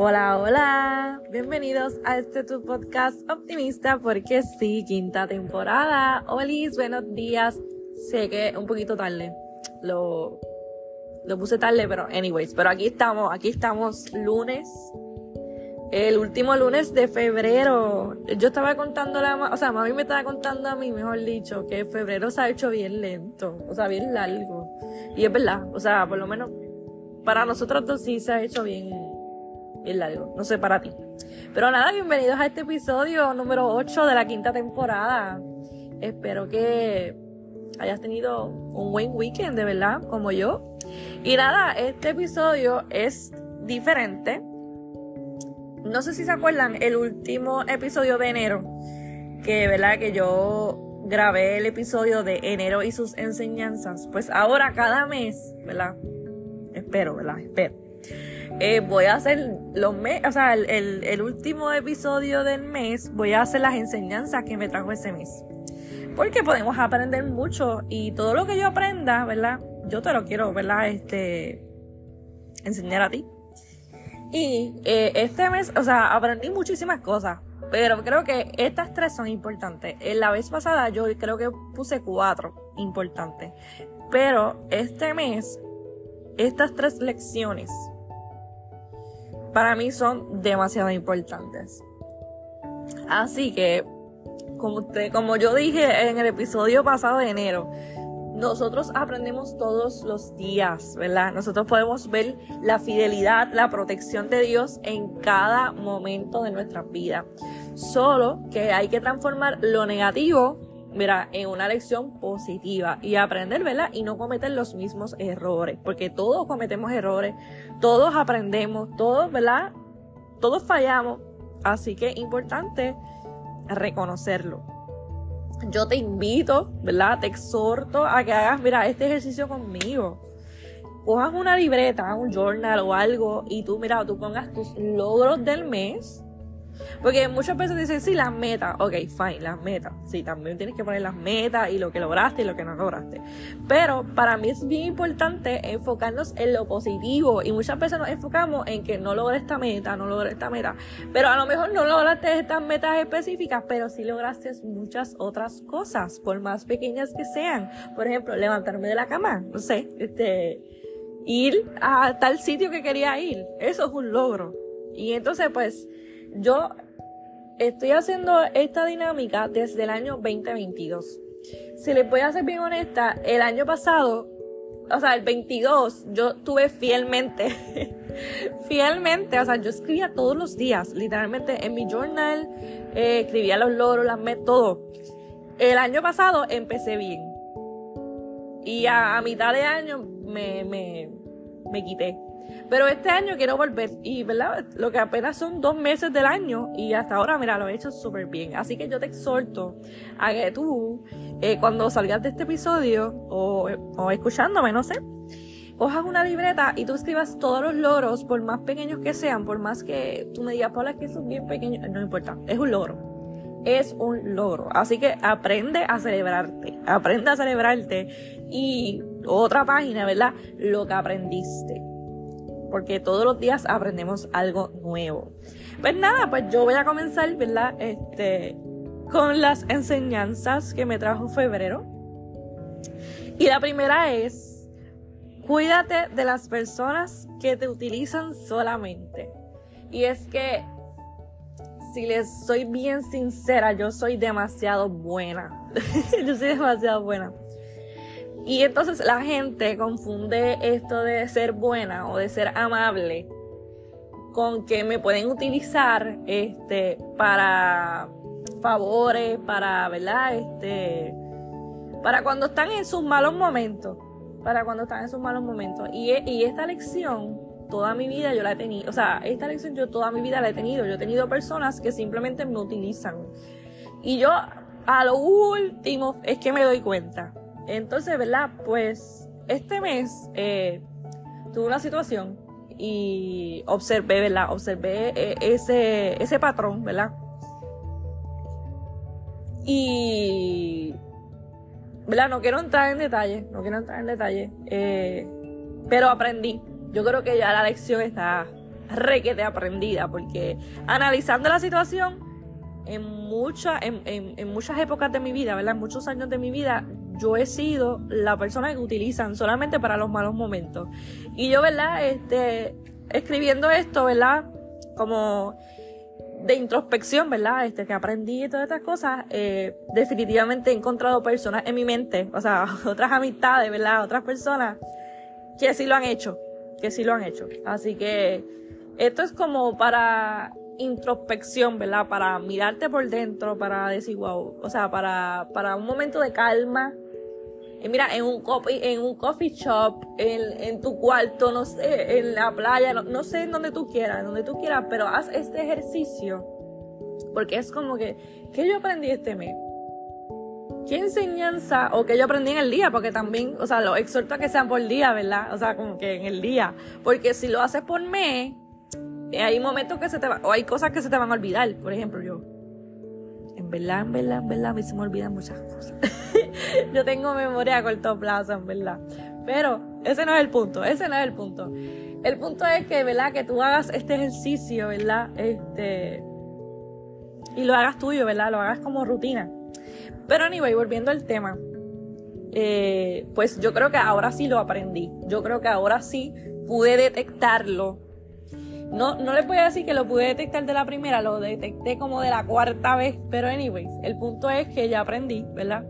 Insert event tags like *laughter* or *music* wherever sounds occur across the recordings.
Hola, hola, bienvenidos a este tu podcast optimista porque sí, quinta temporada. Olis, buenos días. Sé que un poquito tarde, lo, lo puse tarde, pero anyways, pero aquí estamos, aquí estamos lunes, el último lunes de febrero. Yo estaba contando la, o sea, mami me estaba contando a mí, mejor dicho, que febrero se ha hecho bien lento, o sea, bien largo. Y es verdad, o sea, por lo menos para nosotros dos sí se ha hecho bien, bien largo. No sé para ti. Pero nada, bienvenidos a este episodio número 8 de la quinta temporada. Espero que hayas tenido un buen weekend, de verdad, como yo. Y nada, este episodio es diferente. No sé si se acuerdan el último episodio de enero, que verdad que yo grabé el episodio de enero y sus enseñanzas. Pues ahora cada mes, ¿verdad? Espero, ¿verdad? Espero. Eh, voy a hacer los meses, o sea, el, el, último episodio del mes, voy a hacer las enseñanzas que me trajo ese mes. Porque podemos aprender mucho y todo lo que yo aprenda, ¿verdad? Yo te lo quiero, ¿verdad? Este, enseñar a ti. Y eh, este mes, o sea, aprendí muchísimas cosas. Pero creo que estas tres son importantes. En la vez pasada yo creo que puse cuatro importantes. Pero este mes, estas tres lecciones para mí son demasiado importantes. Así que, como, como yo dije en el episodio pasado de enero, nosotros aprendemos todos los días, ¿verdad? Nosotros podemos ver la fidelidad, la protección de Dios en cada momento de nuestra vida. Solo que hay que transformar lo negativo, mira, en una lección positiva y aprender, ¿verdad? Y no cometer los mismos errores, porque todos cometemos errores, todos aprendemos, todos, ¿verdad? Todos fallamos, así que es importante reconocerlo yo te invito, ¿verdad? Te exhorto a que hagas, mira, este ejercicio conmigo. Cojas una libreta, un journal o algo y tú, mira, tú pongas tus logros del mes porque muchas veces dicen, sí, las metas. Ok, fine, las metas. Sí, también tienes que poner las metas y lo que lograste y lo que no lograste. Pero para mí es bien importante enfocarnos en lo positivo. Y muchas veces nos enfocamos en que no logré esta meta, no logré esta meta. Pero a lo mejor no lograste estas metas específicas, pero sí lograste muchas otras cosas, por más pequeñas que sean. Por ejemplo, levantarme de la cama. No sé, este ir a tal sitio que quería ir. Eso es un logro. Y entonces, pues, yo estoy haciendo esta dinámica desde el año 2022. Si les voy a ser bien honesta, el año pasado, o sea, el 22, yo tuve fielmente, *laughs* fielmente, o sea, yo escribía todos los días, literalmente en mi journal, eh, escribía los logros, las metas, todo. El año pasado empecé bien. Y a, mitad de año me, me, me quité. Pero este año quiero volver y, ¿verdad? Lo que apenas son dos meses del año y hasta ahora, mira, lo he hecho súper bien. Así que yo te exhorto a que tú, eh, cuando salgas de este episodio o, o escuchándome, no sé, cojas una libreta y tú escribas todos los logros, por más pequeños que sean, por más que tú me digas, Paula, que son bien pequeños, no importa, es un logro. Es un logro. Así que aprende a celebrarte. Aprende a celebrarte. Y otra página, ¿verdad? Lo que aprendiste porque todos los días aprendemos algo nuevo. Pues nada, pues yo voy a comenzar, ¿verdad? Este, con las enseñanzas que me trajo febrero. Y la primera es, cuídate de las personas que te utilizan solamente. Y es que, si les soy bien sincera, yo soy demasiado buena. *laughs* yo soy demasiado buena. Y entonces la gente confunde esto de ser buena o de ser amable con que me pueden utilizar este para favores, para, ¿verdad? Este para cuando están en sus malos momentos, para cuando están en sus malos momentos. Y, y esta lección toda mi vida yo la he tenido, o sea, esta lección yo toda mi vida la he tenido. Yo he tenido personas que simplemente me utilizan. Y yo a lo último es que me doy cuenta entonces, ¿verdad? Pues este mes eh, tuve una situación y observé, ¿verdad? Observé eh, ese, ese patrón, ¿verdad? Y, ¿verdad? No quiero entrar en detalle, no quiero entrar en detalle, eh, pero aprendí. Yo creo que ya la lección está, requete aprendida, porque analizando la situación, en, mucha, en, en, muchas épocas de mi vida, ¿verdad? En muchos años de mi vida, yo he sido la persona que utilizan solamente para los malos momentos. Y yo, ¿verdad? Este, escribiendo esto, ¿verdad? Como de introspección, ¿verdad? Este, que aprendí y todas estas cosas, eh, definitivamente he encontrado personas en mi mente, o sea, *laughs* otras amistades, ¿verdad? Otras personas que sí lo han hecho, que sí lo han hecho. Así que esto es como para introspección, ¿verdad? Para mirarte por dentro, para decir, wow, o sea, para, para un momento de calma. Y mira, en un, coffee, en un coffee shop, en, en tu cuarto, no sé, en la playa, no, no sé en donde tú quieras, donde tú quieras, pero haz este ejercicio. Porque es como que, ¿qué yo aprendí este mes? ¿Qué enseñanza o qué yo aprendí en el día? Porque también, o sea, lo exhorto a que sean por día, ¿verdad? O sea, como que en el día. Porque si lo haces por mes, eh, hay momentos que se te van, o hay cosas que se te van a olvidar. Por ejemplo, yo, en verdad, en verdad, en verdad, a mí se me olvidan muchas cosas. *laughs* *laughs* yo tengo memoria corto plazo, verdad. Pero ese no es el punto, ese no es el punto. El punto es que, ¿verdad? Que tú hagas este ejercicio, ¿verdad? Este. Y lo hagas tuyo, ¿verdad? Lo hagas como rutina. Pero, anyway, volviendo al tema. Eh, pues yo creo que ahora sí lo aprendí. Yo creo que ahora sí pude detectarlo no, no les voy a decir que lo pude detectar de la primera, lo detecté como de la cuarta vez, pero anyways, el punto es que ya aprendí, ¿verdad?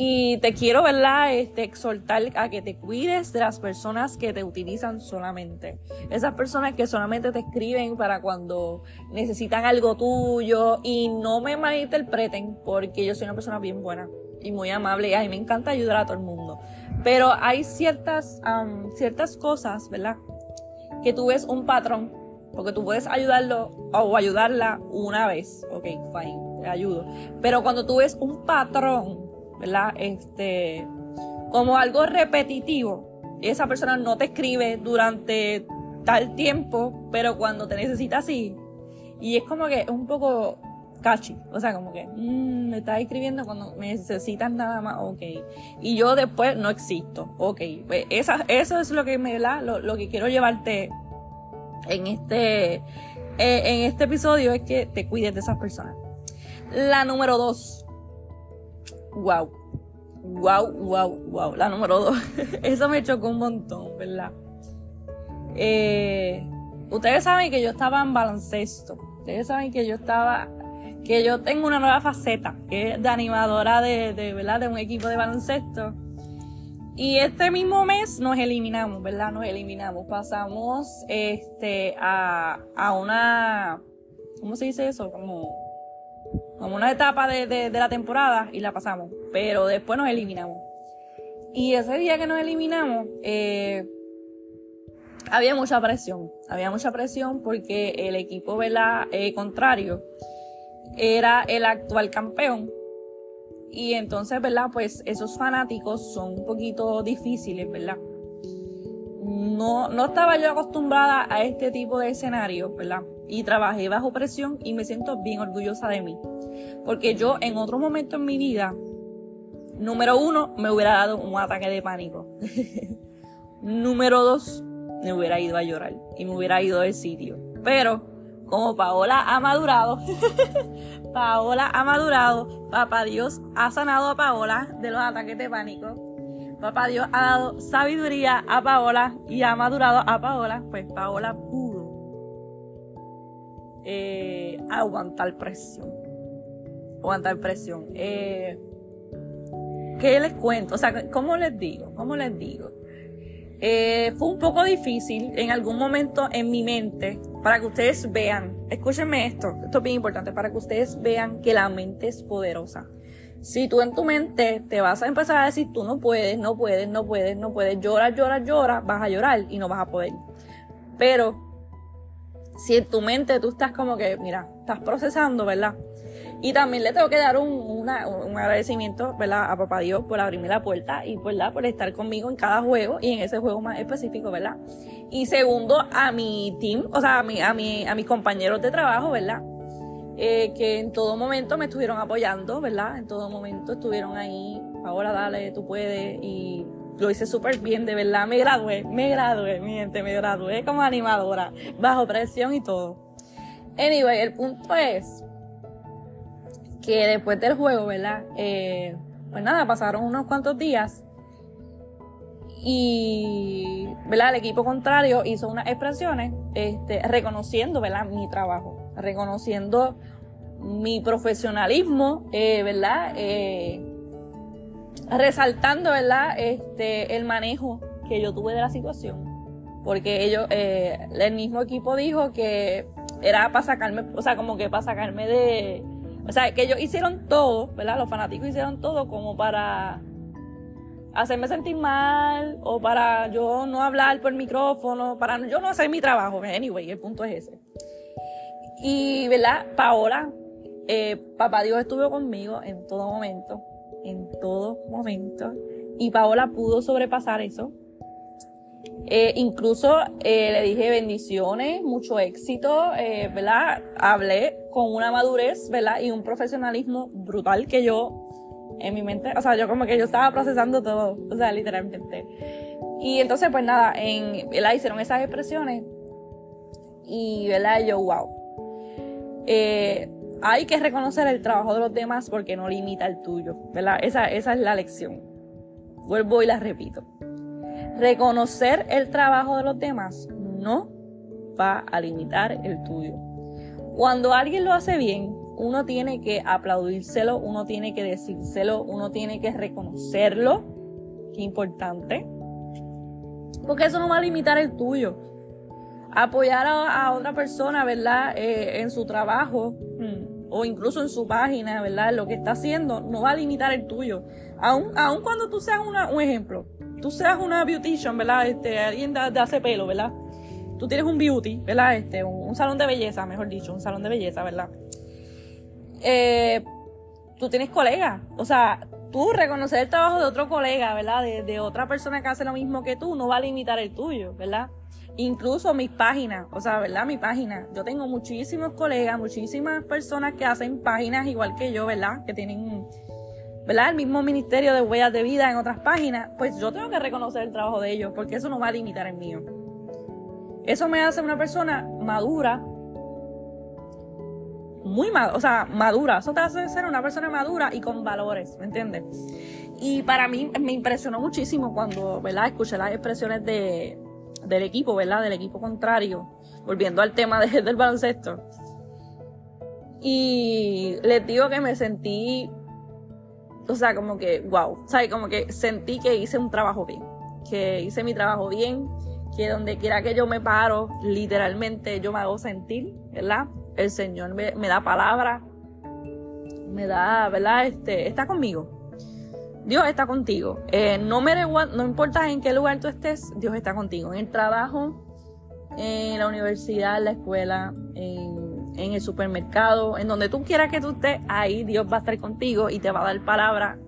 Y te quiero, ¿verdad? Este, exhortar a que te cuides de las personas que te utilizan solamente. Esas personas que solamente te escriben para cuando necesitan algo tuyo y no me malinterpreten porque yo soy una persona bien buena y muy amable y a mí me encanta ayudar a todo el mundo. Pero hay ciertas, ciertas cosas, ¿verdad? que tú ves un patrón, porque tú puedes ayudarlo o ayudarla una vez, ok, fine, te ayudo. Pero cuando tú ves un patrón, ¿verdad? Este, como algo repetitivo, esa persona no te escribe durante tal tiempo, pero cuando te necesita sí. Y es como que es un poco cachi. O sea, como que mm, me estás escribiendo cuando me necesitas nada más, ok. Y yo después no existo, ok. Pues eso es lo que me da, lo, lo, que quiero llevarte en este, eh, en este episodio es que te cuides de esas personas. La número dos. Wow. Wow, wow, wow. La número dos. *laughs* eso me chocó un montón, ¿verdad? Eh, ustedes saben que yo estaba en baloncesto. Ustedes saben que yo estaba que yo tengo una nueva faceta, que es de animadora de, de, ¿verdad? de un equipo de baloncesto. Y este mismo mes nos eliminamos, ¿verdad? Nos eliminamos. Pasamos este, a, a una, ¿cómo se dice eso? Como, como una etapa de, de, la temporada y la pasamos. Pero después nos eliminamos. Y ese día que nos eliminamos, eh, había mucha presión. Había mucha presión porque el equipo. Eh, contrario era el actual campeón. Y entonces, ¿verdad? Pues esos fanáticos son un poquito difíciles, ¿verdad? No, no estaba yo acostumbrada a este tipo de escenario, ¿verdad? Y trabajé bajo presión y me siento bien orgullosa de mí. Porque yo en otro momento en mi vida, número uno, me hubiera dado un ataque de pánico. *laughs* número dos, me hubiera ido a llorar y me hubiera ido del sitio. Pero como Paola ha madurado, *laughs* Paola ha madurado, Papá Dios ha sanado a Paola de los ataques de pánico. Papá Dios ha dado sabiduría a Paola y ha madurado a Paola, pues Paola pudo eh, aguantar presión. Aguantar presión. Eh, ¿Qué les cuento? O sea, ¿cómo les digo? ¿Cómo les digo? Eh, fue un poco difícil en algún momento en mi mente para que ustedes vean, escúchenme esto, esto es bien importante, para que ustedes vean que la mente es poderosa. Si tú en tu mente te vas a empezar a decir tú no puedes, no puedes, no puedes, no puedes, llora, llora, llora, vas a llorar y no vas a poder. Pero si en tu mente tú estás como que, mira, estás procesando, ¿verdad? Y también le tengo que dar un, agradecimiento, ¿verdad? A papá Dios por abrirme la puerta y, ¿verdad? Por estar conmigo en cada juego y en ese juego más específico, ¿verdad? Y segundo, a mi team, o sea, a, mi, a, mi, a mis compañeros de trabajo, ¿verdad? Eh, que en todo momento me estuvieron apoyando, ¿verdad? En todo momento estuvieron ahí, ahora dale, tú puedes, y lo hice súper bien, de verdad, me gradué, me gradué, mi gente, me gradué como animadora, bajo presión y todo. Anyway, el punto es que después del juego, ¿verdad? Eh, pues nada, pasaron unos cuantos días y, ¿verdad? El equipo contrario hizo unas expresiones, este, reconociendo, ¿verdad? Mi trabajo, reconociendo mi profesionalismo, eh, ¿verdad? Eh, resaltando, ¿verdad? Este, el manejo que yo tuve de la situación. Porque ellos, el mismo equipo dijo que era para sacarme, o sea, como que para sacarme de, o sea, que ellos hicieron todo, ¿verdad? Los fanáticos hicieron todo como para hacerme sentir mal o para yo no hablar por el micrófono, para yo no hacer mi trabajo. Anyway, el punto es ese. Y, ¿verdad? Paola, eh, papá Dios estuvo conmigo en todo momento en todo momento. Y Paola pudo sobrepasar eso. Eh, incluso eh, le dije bendiciones, mucho éxito, eh, ¿verdad? Hablé con una madurez, ¿verdad? Y un profesionalismo brutal que yo, en mi mente, o sea, yo como que yo estaba procesando todo, o sea, literalmente. Y entonces, pues nada, en, ¿verdad? Hicieron esas expresiones y, ¿verdad? Yo, wow. Eh, hay que reconocer el trabajo de los demás porque no limita el tuyo, ¿verdad? Esa, esa es la lección. Vuelvo y la repito. Reconocer el trabajo de los demás no va a limitar el tuyo. Cuando alguien lo hace bien, uno tiene que aplaudírselo, uno tiene que decírselo, uno tiene que reconocerlo. Qué importante. Porque eso no va a limitar el tuyo. Apoyar a, otra persona, ¿verdad? Eh, en su trabajo. Hmm, o incluso en su página, ¿verdad? Lo que está haciendo no va a limitar el tuyo. Aun, cuando tú seas un ejemplo, tú seas una beautician, ¿verdad? Este, alguien de, hace pelo, ¿verdad? Tú tienes un beauty, ¿verdad? Este, un, salón de belleza, mejor dicho, un salón de belleza, ¿verdad? Eh, tú tienes colegas, o sea, tú reconocer el trabajo de otro colega, ¿verdad? De, de otra persona que hace lo mismo que tú, no va a limitar el tuyo, ¿verdad? incluso mis páginas, o sea, ¿verdad? Mi página. Yo tengo muchísimos colegas, muchísimas personas que hacen páginas igual que yo, ¿verdad? Que tienen, ¿verdad? El mismo ministerio de huellas de vida en otras páginas. Pues yo tengo que reconocer el trabajo de ellos porque eso no va a limitar el mío. Eso me hace una persona madura, muy madura, o sea, madura. Eso te hace ser una persona madura y con valores, ¿me entiendes? Y para mí me impresionó muchísimo cuando, ¿verdad? Escuché las expresiones de, del equipo, ¿verdad? Del equipo contrario, volviendo al tema del baloncesto. Y les digo que me sentí, o sea, como que, wow, ¿sabes? Como que sentí que hice un trabajo bien, que hice mi trabajo bien, que donde quiera que yo me paro, literalmente yo me hago sentir, ¿verdad? El Señor me, da palabra, me da, ¿verdad? Este, está conmigo. Dios está contigo. Eh, no, me no importa en qué lugar tú estés, Dios está contigo. En el trabajo, en la universidad, en la escuela, en, en el supermercado, en donde tú quieras que tú estés, ahí Dios va a estar contigo y te va a dar palabra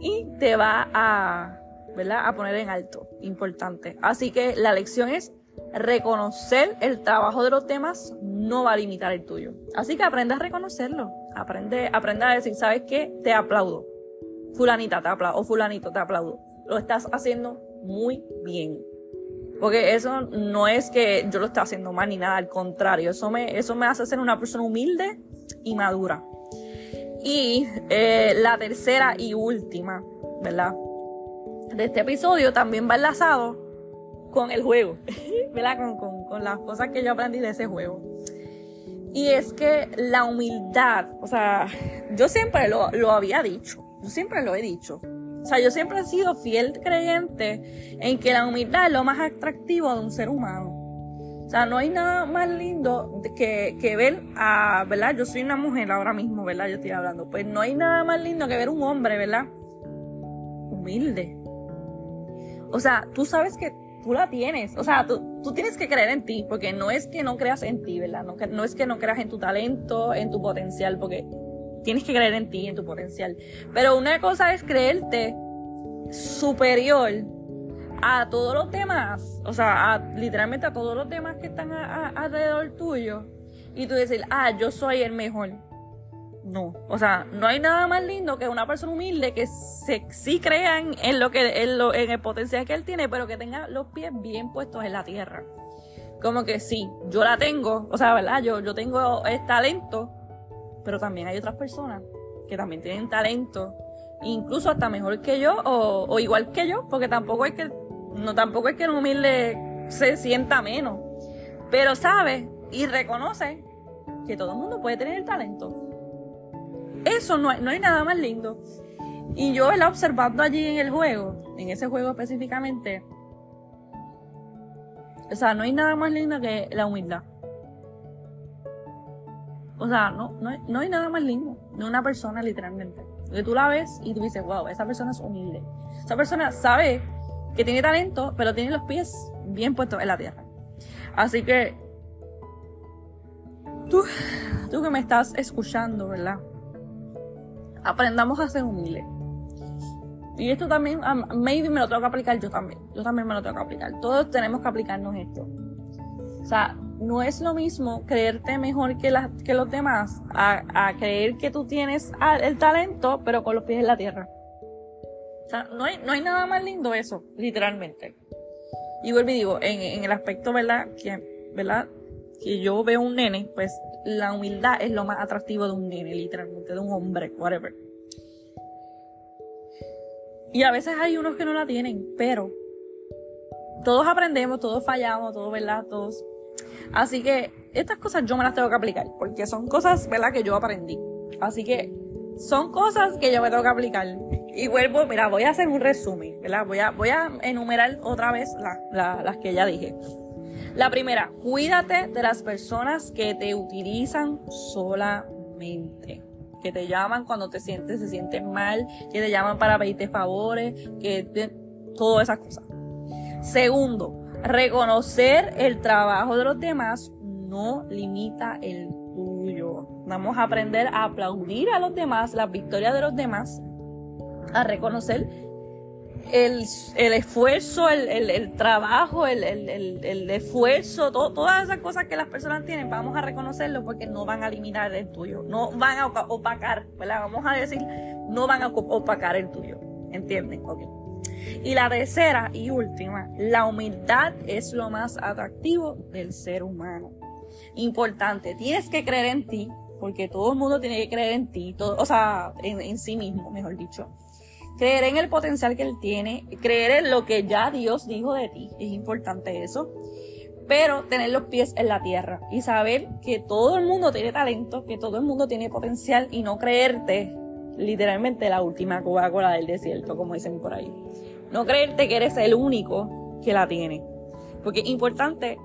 y te va a, ¿verdad? a poner en alto. Importante. Así que la lección es reconocer el trabajo de los demás no va a limitar el tuyo. Así que aprende a reconocerlo. Aprende, aprende a decir, ¿sabes qué? Te aplaudo fulanita te aplaudo o fulanito te aplaudo. Lo estás haciendo muy bien. Porque eso no es que yo lo esté haciendo mal ni nada, al contrario, eso me, eso me hace ser una persona humilde y madura. Y eh, la tercera y última, ¿verdad? De este episodio también va enlazado con el juego, *laughs* ¿verdad? Con, con, las cosas que yo aprendí de ese juego. Y es que la humildad, o sea, yo siempre lo, lo había dicho, yo siempre lo he dicho. O sea, yo siempre he sido fiel creyente en que la humildad es lo más atractivo de un ser humano. O sea, no hay nada más lindo que, que ver a, ¿verdad? Yo soy una mujer ahora mismo, ¿verdad? Yo estoy hablando. Pues no hay nada más lindo que ver un hombre, ¿verdad? Humilde. O sea, tú sabes que tú la tienes. O sea, tú, tú tienes que creer en ti, porque no es que no creas en ti, ¿verdad? No, no es que no creas en tu talento, en tu potencial, porque tienes que creer en ti, en tu potencial. Pero una cosa es creerte superior a todos los demás, o sea, literalmente a todos los demás que están alrededor tuyo, y tú decir, ah, yo soy el mejor. no. O sea, no hay nada más lindo que una persona humilde que se, sí crean en lo que, en, lo, en el potencial que él tiene, pero que tenga los pies bien puestos en la tierra. Como que sí, yo la tengo, o sea, ¿verdad? Yo, yo tengo el talento, pero también hay otras personas que también tienen talento, incluso hasta mejor que yo o, o igual que yo, porque tampoco es que, no, tampoco es que un humilde se sienta menos, pero sabe y reconoce que todo el mundo puede tener el talento. Eso no hay, no hay nada más lindo. Y yo, la observando allí en el juego, en ese juego específicamente, o sea, no hay nada más lindo que la humildad. O sea, no, no, no hay nada más lindo de una persona literalmente. Que tú la ves y tú dices, wow, esa persona es humilde. Esa persona sabe que tiene talento, pero tiene los pies bien puestos en la tierra. Así que, tú, tú que me estás escuchando, ¿verdad? Aprendamos a ser humildes. Y esto también, maybe me lo tengo que aplicar yo también. Yo también me lo tengo que aplicar. Todos tenemos que aplicarnos esto. O sea, no es lo mismo creerte mejor que, los demás a, creer que tú tienes el talento, pero con los pies en la tierra. O sea, no hay, nada más lindo eso, literalmente. Y vuelvo y digo, en, el aspecto, ¿verdad? Que, ¿verdad? Yo veo un nene, pues la humildad es lo más atractivo de un nene, literalmente, de un hombre, whatever. Y a veces hay unos que no la tienen, pero todos aprendemos, todos fallamos, todos, ¿verdad? Todos. Así que estas cosas yo me las tengo que aplicar, porque son cosas. Que yo aprendí. Así que son cosas que yo me tengo que aplicar. Y vuelvo, mira, voy a hacer un resumen, ¿verdad? Voy a, voy a enumerar otra vez las que ya dije. La primera, cuídate de las personas que te utilizan solamente que te llaman cuando te sientes, se sienten mal, que te llaman para pedirte favores, que te, todas esas cosas. Segundo, reconocer el trabajo de los demás no limita el tuyo. Vamos a aprender a aplaudir a los demás, las victorias de los demás, a reconocer el, esfuerzo, el, trabajo, el, esfuerzo, todas esas cosas que las personas tienen, vamos a reconocerlo porque no van a eliminar el tuyo, no van a opacar. Vamos a decir, no van a opacar el tuyo, ¿entienden? Y la tercera y última, la humildad es lo más atractivo del ser humano. Importante, tienes que creer en ti, porque todo el mundo tiene que creer en ti, todo, o sea, en, en sí mismo, mejor dicho creer en el potencial que él tiene, creer en lo que ya Dios dijo de ti, es importante eso, pero tener los pies en la tierra y saber que todo el mundo tiene talento, que todo el mundo tiene potencial y no creerte literalmente la última Coca-Cola del desierto, como dicen por ahí. No creerte que eres el único que la tiene. Porque es importante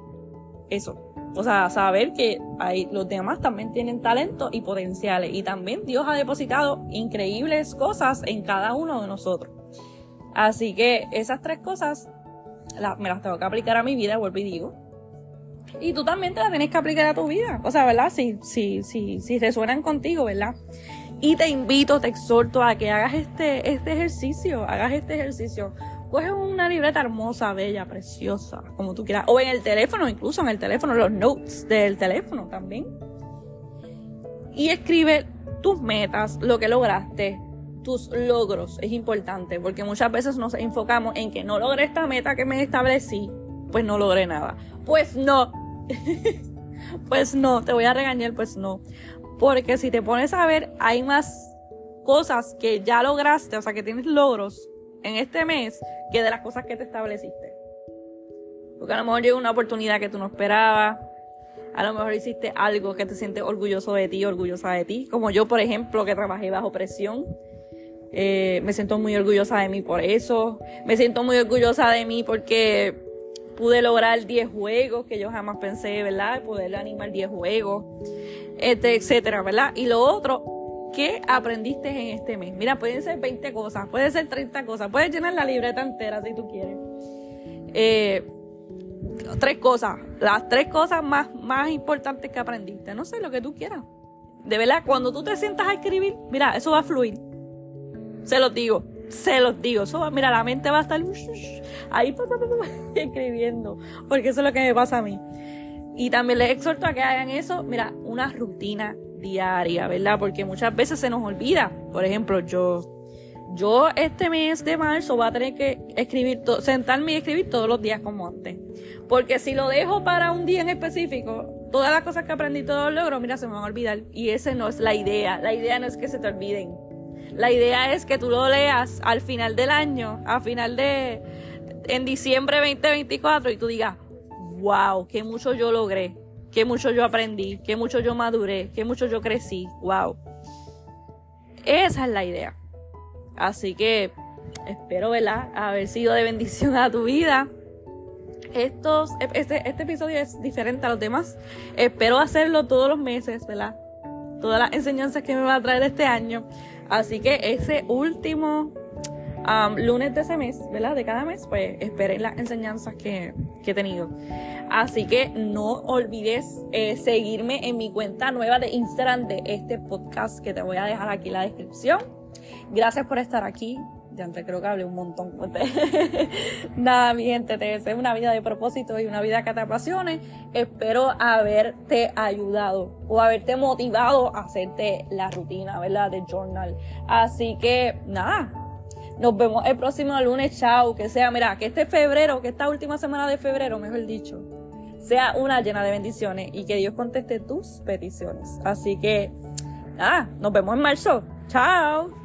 eso, o sea, saber que hay, los demás también tienen talento y potenciales. Y también Dios ha depositado increíbles cosas en cada uno de nosotros. Así que esas tres cosas me las tengo que aplicar a mi vida, vuelvo y digo. Y tú también te las tienes que aplicar a tu vida. O sea, ¿verdad? Si, si, si, si resuenan contigo, ¿verdad? Y te invito, te exhorto a que hagas este, este ejercicio, hagas este ejercicio coge una libreta hermosa, bella, preciosa, como tú quieras, o en el teléfono, incluso en el teléfono, los notes del teléfono también. Y escribe tus metas, lo que lograste, tus logros, es importante, porque muchas veces nos enfocamos en que no logré esta meta que me establecí, pues no logré nada. Pues no, *laughs* pues no, te voy a regañar, pues no. Porque si te pones a ver, hay más cosas que ya lograste, o sea, que tienes logros en este mes que de las cosas que te estableciste. Porque a lo mejor llegó una oportunidad que tú no esperabas. A lo mejor hiciste algo que te sientes orgulloso de ti, orgullosa de ti. Como yo, por ejemplo, que trabajé bajo presión. Eh, me siento muy orgullosa de mí por eso. Me siento muy orgullosa de mí porque pude lograr 10 juegos que yo jamás pensé, ¿verdad? Poder animar 10 juegos, este, etcétera, ¿verdad? Y lo otro ¿Qué aprendiste en este mes? Mira, pueden ser 20 cosas, pueden ser 30 cosas, puedes llenar la libreta entera si tú quieres. Eh, tres cosas, las tres cosas más, más importantes que aprendiste. No sé, lo que tú quieras. De verdad, cuando tú te sientas a escribir, mira, eso va a fluir. Se los digo, se los digo. Mira, la mente va a estar ahí *laughs* escribiendo, porque eso es lo que me pasa a mí. Y también les exhorto a que hagan eso, mira, una rutina diaria, ¿verdad? Porque muchas veces se nos olvida. Por ejemplo, yo yo este mes de marzo voy a tener que escribir, sentarme y escribir todos los días como antes. Porque si lo dejo para un día en específico, todas las cosas que aprendí, todos los logros, mira, se me van a olvidar. Y esa no es la idea. La idea no es que se te olviden. La idea es que tú lo leas al final del año, a final de, en diciembre 2024 y tú digas, wow, qué mucho yo logré, qué mucho yo aprendí, qué mucho yo maduré, qué mucho yo crecí, wow. Esa es la idea. Así que espero, ¿verdad? Haber sido de bendición a tu vida. Estos, este, este episodio es diferente a los demás. Espero hacerlo todos los meses, ¿verdad? Todas las enseñanzas que me va a traer este año. Así que ese último um, lunes de ese mes, ¿verdad? De cada mes, pues esperen las enseñanzas que, he tenido. Así que no olvides eh, seguirme en mi cuenta nueva de Instagram de este podcast que te voy a dejar aquí en la descripción Gracias por estar aquí. Ya antes creo que hablé un montón. *laughs* Nada, mi gente, te deseo una vida de propósito y una vida que te apasione. Espero haberte ayudado o haberte motivado a hacerte la rutina, ¿verdad? De journal. Así que, nada. Nos vemos el próximo lunes. Chao. Que sea, mira, que este febrero, que esta última semana de febrero, mejor dicho, sea una llena de bendiciones y que Dios conteste tus peticiones. Así que, nada, nos vemos en marzo. Chao.